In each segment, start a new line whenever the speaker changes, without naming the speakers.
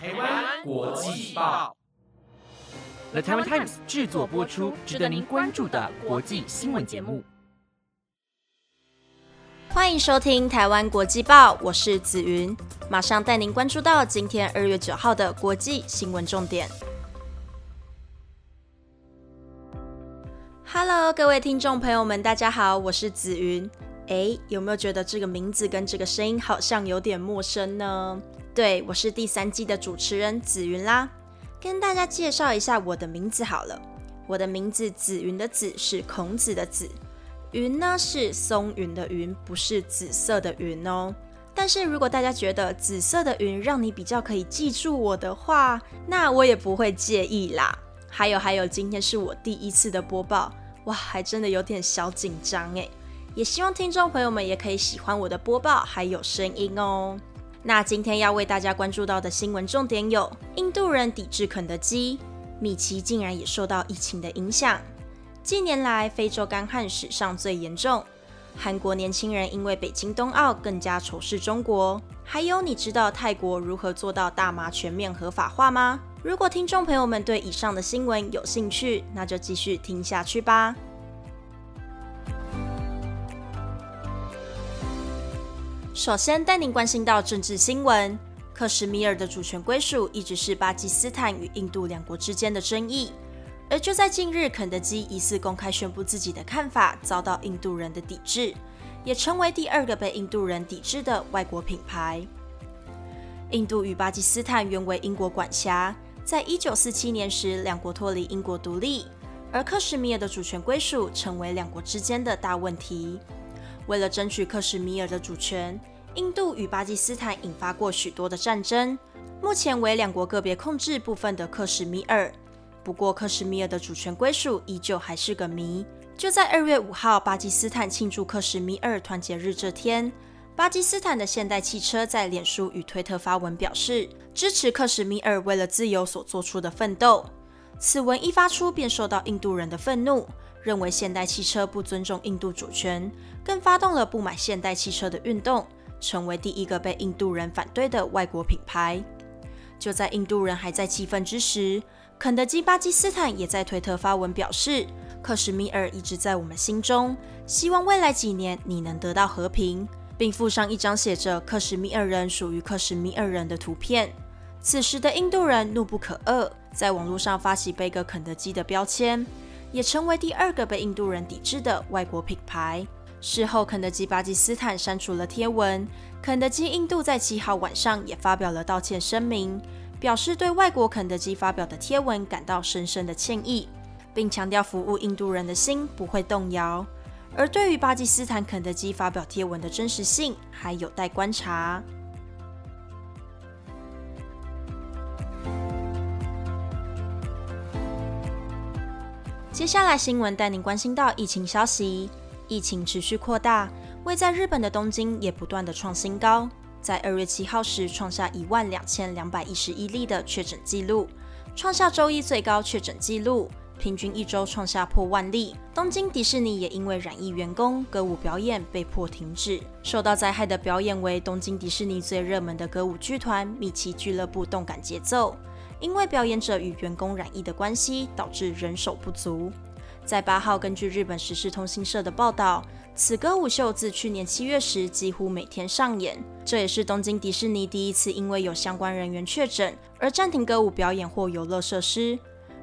台湾国际报
，The Taiwan Times 制作播出，值得您关注的国际新闻节目。
欢迎收听台湾国际报，我是紫云，马上带您关注到今天二月九号的国际新闻重点。Hello，各位听众朋友们，大家好，我是紫云。哎，有没有觉得这个名字跟这个声音好像有点陌生呢？对，我是第三季的主持人紫云啦。跟大家介绍一下我的名字好了。我的名字紫云的紫是孔子的子，云呢是松云的云，不是紫色的云哦。但是如果大家觉得紫色的云让你比较可以记住我的话，那我也不会介意啦。还有还有，今天是我第一次的播报，哇，还真的有点小紧张诶。也希望听众朋友们也可以喜欢我的播报，还有声音哦。那今天要为大家关注到的新闻重点有：印度人抵制肯德基，米奇竟然也受到疫情的影响；近年来非洲干旱史上最严重；韩国年轻人因为北京冬奥更加仇视中国；还有你知道泰国如何做到大麻全面合法化吗？如果听众朋友们对以上的新闻有兴趣，那就继续听下去吧。首先带您关心到政治新闻，克什米尔的主权归属一直是巴基斯坦与印度两国之间的争议。而就在近日，肯德基疑似公开宣布自己的看法，遭到印度人的抵制，也成为第二个被印度人抵制的外国品牌。印度与巴基斯坦原为英国管辖，在一九四七年时，两国脱离英国独立，而克什米尔的主权归属成为两国之间的大问题。为了争取克什米尔的主权，印度与巴基斯坦引发过许多的战争。目前为两国个别控制部分的克什米尔，不过克什米尔的主权归属依旧还是个谜。就在二月五号，巴基斯坦庆祝克什米尔团结日这天，巴基斯坦的现代汽车在脸书与推特发文表示支持克什米尔为了自由所做出的奋斗。此文一发出，便受到印度人的愤怒。认为现代汽车不尊重印度主权，更发动了不买现代汽车的运动，成为第一个被印度人反对的外国品牌。就在印度人还在气愤之时，肯德基巴基斯坦也在推特发文表示：“克什米尔一直在我们心中，希望未来几年你能得到和平。”并附上一张写着“克什米尔人属于克什米尔人”的图片。此时的印度人怒不可遏，在网络上发起背个肯德基的标签。也成为第二个被印度人抵制的外国品牌。事后，肯德基巴基斯坦删除了贴文，肯德基印度在七号晚上也发表了道歉声明，表示对外国肯德基发表的贴文感到深深的歉意，并强调服务印度人的心不会动摇。而对于巴基斯坦肯德基发表贴文的真实性，还有待观察。接下来新闻带您关心到疫情消息，疫情持续扩大，位在日本的东京也不断的创新高，在二月七号时创下一万两千两百一十一例的确诊记录，创下周一最高确诊记录，平均一周创下破万例。东京迪士尼也因为染疫员工歌舞表演被迫停止，受到灾害的表演为东京迪士尼最热门的歌舞剧团米奇俱乐部动感节奏。因为表演者与员工染疫的关系，导致人手不足。在八号，根据日本时事通信社的报道，此歌舞秀自去年七月时几乎每天上演。这也是东京迪士尼第一次因为有相关人员确诊而暂停歌舞表演或游乐设施。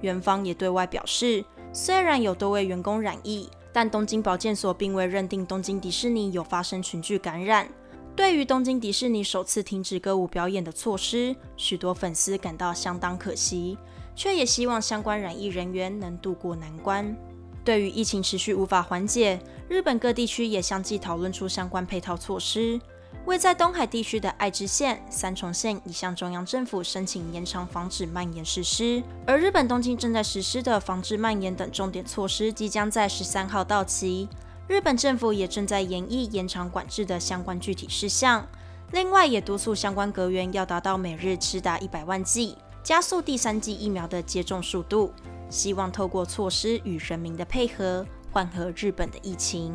园方也对外表示，虽然有多位员工染疫，但东京保健所并未认定东京迪士尼有发生群聚感染。对于东京迪士尼首次停止歌舞表演的措施，许多粉丝感到相当可惜，却也希望相关染疫人员能渡过难关。对于疫情持续无法缓解，日本各地区也相继讨论出相关配套措施。位在东海地区的爱知县、三重县已向中央政府申请延长防止蔓延实施，而日本东京正在实施的防治蔓延等重点措施即将在十三号到期。日本政府也正在研议延长管制的相关具体事项，另外也督促相关阁员要达到每日吃达一百万剂，加速第三剂疫苗的接种速度，希望透过措施与人民的配合，缓和日本的疫情。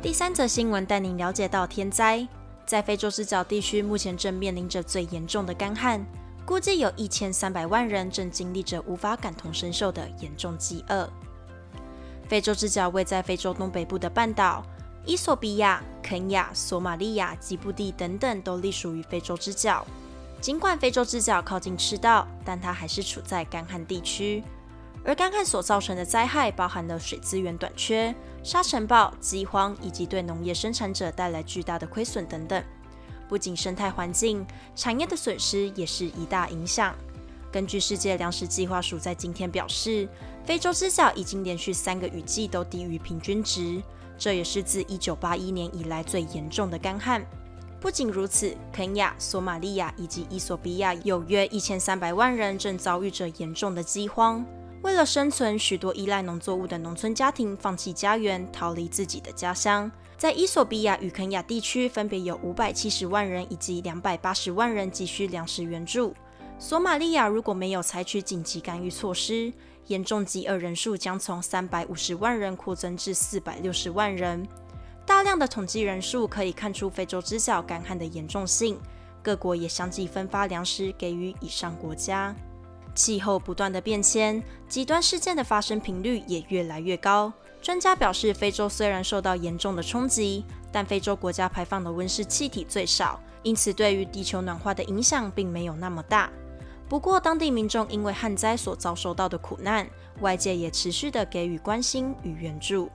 第三则新闻带您了解到天灾，在非洲之角地区目前正面临着最严重的干旱，估计有一千三百万人正经历着无法感同身受的严重饥饿。非洲之角位在非洲东北部的半岛，伊索比亚、肯亚、索马利亚、吉布地等等都隶属于非洲之角。尽管非洲之角靠近赤道，但它还是处在干旱地区。而干旱所造成的灾害包含了水资源短缺、沙尘暴、饥荒，以及对农业生产者带来巨大的亏损等等。不仅生态环境、产业的损失也是一大影响。根据世界粮食计划署在今天表示，非洲之角已经连续三个雨季都低于平均值，这也是自1981年以来最严重的干旱。不仅如此，肯亚、索马利亚以及伊索比亚有约1300万人正遭遇着严重的饥荒。为了生存，许多依赖农作物的农村家庭放弃家园，逃离自己的家乡。在伊索比亚与肯亚地区，分别有五百七十万人以及两百八十万人急需粮食援助。索马利亚如果没有采取紧急干预措施，严重饥饿人数将从三百五十万人扩增至四百六十万人。大量的统计人数可以看出非洲之角干旱的严重性。各国也相继分发粮食给予以上国家。气候不断的变迁，极端事件的发生频率也越来越高。专家表示，非洲虽然受到严重的冲击，但非洲国家排放的温室气体最少，因此对于地球暖化的影响并没有那么大。不过，当地民众因为旱灾所遭受到的苦难，外界也持续的给予关心与援助。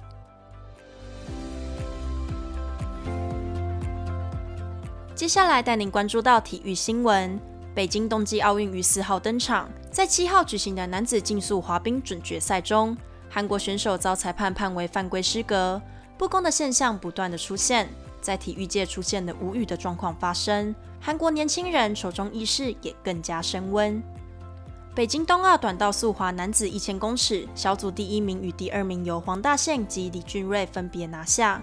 接下来带您关注到体育新闻。北京冬季奥运于四号登场，在七号举行的男子竞速滑冰准决赛中，韩国选手遭裁判判为犯规失格，不公的现象不断的出现，在体育界出现了无语的状况发生，韩国年轻人手中意识也更加升温。北京冬奥短道速滑男子一千公尺小组第一名与第二名由黄大宪及李俊瑞分别拿下，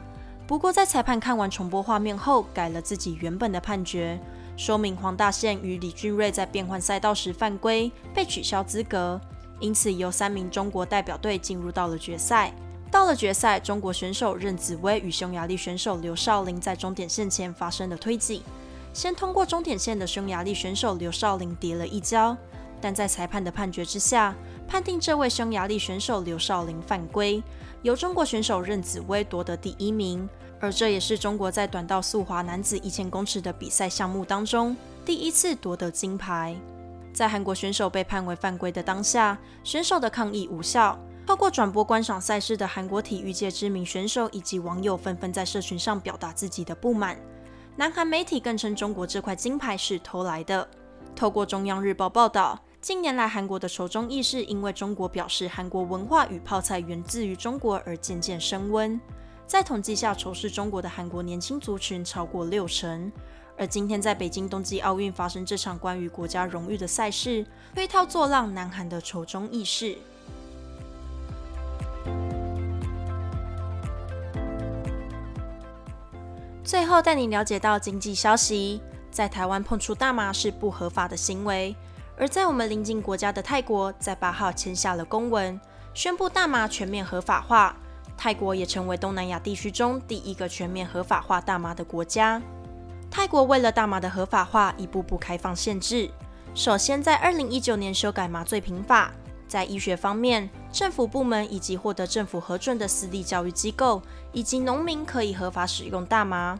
不过在裁判看完重播画面后，改了自己原本的判决。说明黄大宪与李俊瑞在变换赛道时犯规，被取消资格，因此由三名中国代表队进入到了决赛。到了决赛，中国选手任子威与匈牙利选手刘少林在终点线前发生了推挤。先通过终点线的匈牙利选手刘少林跌了一跤，但在裁判的判决之下，判定这位匈牙利选手刘少林犯规，由中国选手任子威夺得第一名。而这也是中国在短道速滑男子一千公尺的比赛项目当中第一次夺得金牌。在韩国选手被判为犯规的当下，选手的抗议无效。透过转播观赏赛事的韩国体育界知名选手以及网友纷纷在社群上表达自己的不满。南韩媒体更称中国这块金牌是偷来的。透过中央日报报道，近年来韩国的仇中意识因为中国表示韩国文化与泡菜源自于中国而渐渐升温。在统计下，仇视中国的韩国年轻族群超过六成。而今天在北京冬季奥运发生这场关于国家荣誉的赛事，推涛作浪，南韩的仇中意识。最后带你了解到经济消息，在台湾碰触大麻是不合法的行为，而在我们邻近国家的泰国，在八号签下了公文，宣布大麻全面合法化。泰国也成为东南亚地区中第一个全面合法化大麻的国家。泰国为了大麻的合法化，一步步开放限制。首先，在二零一九年修改麻醉品法，在医学方面，政府部门以及获得政府核准的私立教育机构以及农民可以合法使用大麻。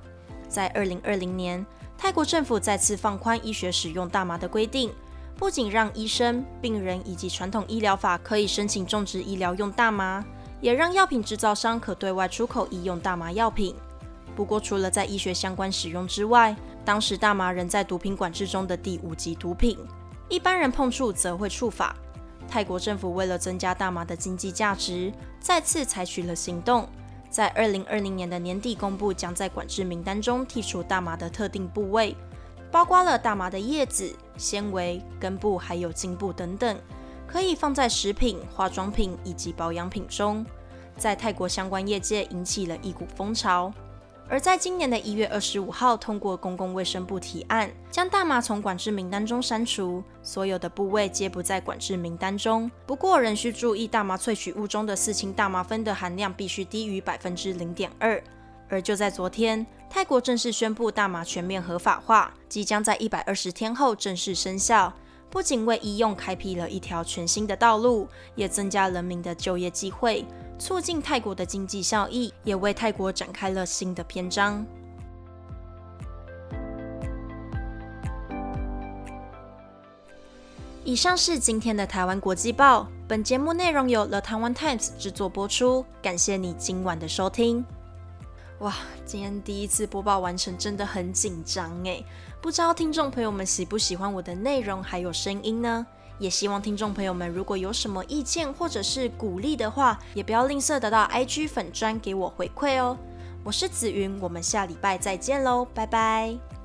在二零二零年，泰国政府再次放宽医学使用大麻的规定，不仅让医生、病人以及传统医疗法可以申请种植医疗用大麻。也让药品制造商可对外出口医用大麻药品。不过，除了在医学相关使用之外，当时大麻仍在毒品管制中的第五级毒品，一般人碰触则会触法。泰国政府为了增加大麻的经济价值，再次采取了行动，在二零二零年的年底公布，将在管制名单中剔除大麻的特定部位，包括了大麻的叶子、纤维、根部还有茎部等等。可以放在食品、化妆品以及保养品中，在泰国相关业界引起了一股风潮。而在今年的一月二十五号，通过公共卫生部提案，将大麻从管制名单中删除，所有的部位皆不在管制名单中。不过，仍需注意大麻萃取物中的四氢大麻酚的含量必须低于百分之零点二。而就在昨天，泰国正式宣布大麻全面合法化，即将在一百二十天后正式生效。不仅为医用开辟了一条全新的道路，也增加人民的就业机会，促进泰国的经济效益，也为泰国展开了新的篇章。以上是今天的台湾国际报，本节目内容由 The Taiwan Times 制作播出，感谢你今晚的收听。哇，今天第一次播报完成，真的很紧张诶。不知道听众朋友们喜不喜欢我的内容还有声音呢？也希望听众朋友们如果有什么意见或者是鼓励的话，也不要吝啬得到 IG 粉砖给我回馈哦。我是紫云，我们下礼拜再见喽，拜拜。